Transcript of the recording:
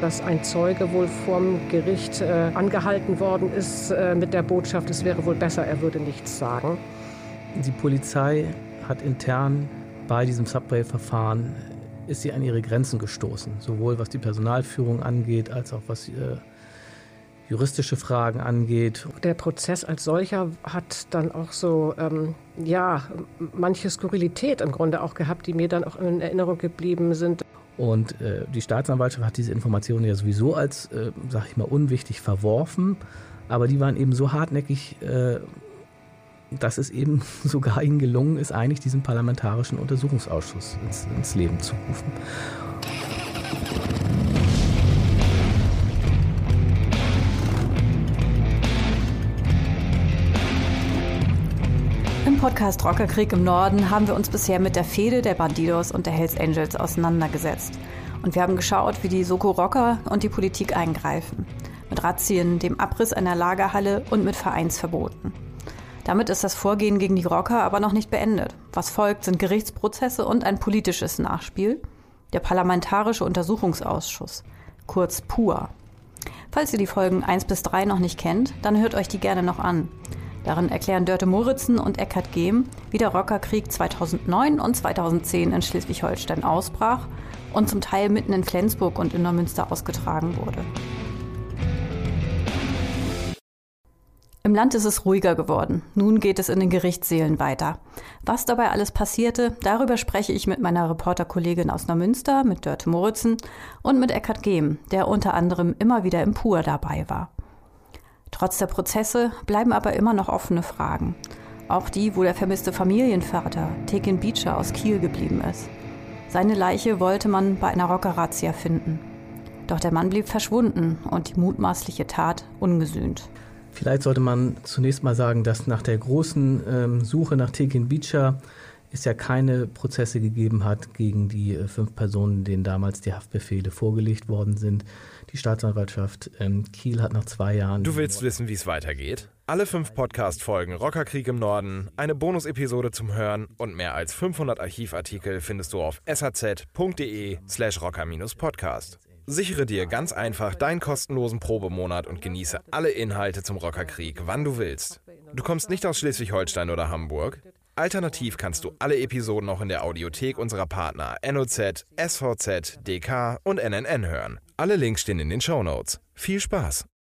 dass ein Zeuge wohl vom Gericht äh, angehalten worden ist äh, mit der Botschaft, es wäre wohl besser, er würde nichts sagen. Die Polizei hat intern bei diesem Subway-Verfahren ist sie an ihre Grenzen gestoßen, sowohl was die Personalführung angeht, als auch was äh, juristische Fragen angeht. Der Prozess als solcher hat dann auch so, ähm, ja, manche Skurrilität im Grunde auch gehabt, die mir dann auch in Erinnerung geblieben sind. Und äh, die Staatsanwaltschaft hat diese Informationen ja sowieso als, äh, sag ich mal, unwichtig verworfen. Aber die waren eben so hartnäckig, äh, dass es eben sogar ihnen gelungen ist, eigentlich diesen parlamentarischen Untersuchungsausschuss ins, ins Leben zu rufen. Podcast Rockerkrieg im Norden haben wir uns bisher mit der Fehde der Bandidos und der Hells Angels auseinandergesetzt. Und wir haben geschaut, wie die Soko Rocker und die Politik eingreifen. Mit Razzien, dem Abriss einer Lagerhalle und mit Vereinsverboten. Damit ist das Vorgehen gegen die Rocker aber noch nicht beendet. Was folgt, sind Gerichtsprozesse und ein politisches Nachspiel. Der Parlamentarische Untersuchungsausschuss, kurz PUA. Falls ihr die Folgen 1 bis 3 noch nicht kennt, dann hört euch die gerne noch an. Darin erklären Dörte Moritzen und Eckhard Gehm, wie der Rockerkrieg 2009 und 2010 in Schleswig-Holstein ausbrach und zum Teil mitten in Flensburg und in Neumünster ausgetragen wurde. Im Land ist es ruhiger geworden. Nun geht es in den Gerichtssälen weiter. Was dabei alles passierte, darüber spreche ich mit meiner Reporterkollegin aus Neumünster, mit Dörte Moritzen und mit Eckhard Gehm, der unter anderem immer wieder im Pur dabei war. Trotz der Prozesse bleiben aber immer noch offene Fragen. Auch die, wo der vermisste Familienvater Tekin Beecher aus Kiel geblieben ist. Seine Leiche wollte man bei einer Rockerazia finden. Doch der Mann blieb verschwunden und die mutmaßliche Tat ungesühnt. Vielleicht sollte man zunächst mal sagen, dass nach der großen ähm, Suche nach Tekin Beecher es ja keine Prozesse gegeben hat gegen die äh, fünf Personen, denen damals die Haftbefehle vorgelegt worden sind. Die Staatsanwaltschaft ähm, Kiel hat nach zwei Jahren. Du willst wissen, wie es weitergeht? Alle fünf Podcast-Folgen Rockerkrieg im Norden, eine Bonus-Episode zum Hören und mehr als 500 Archivartikel findest du auf shz.de/slash rocker-podcast. Sichere dir ganz einfach deinen kostenlosen Probemonat und genieße alle Inhalte zum Rockerkrieg, wann du willst. Du kommst nicht aus Schleswig-Holstein oder Hamburg? Alternativ kannst du alle Episoden auch in der Audiothek unserer Partner NOZ, SVZ, DK und NNN hören. Alle Links stehen in den Show Notes. Viel Spaß!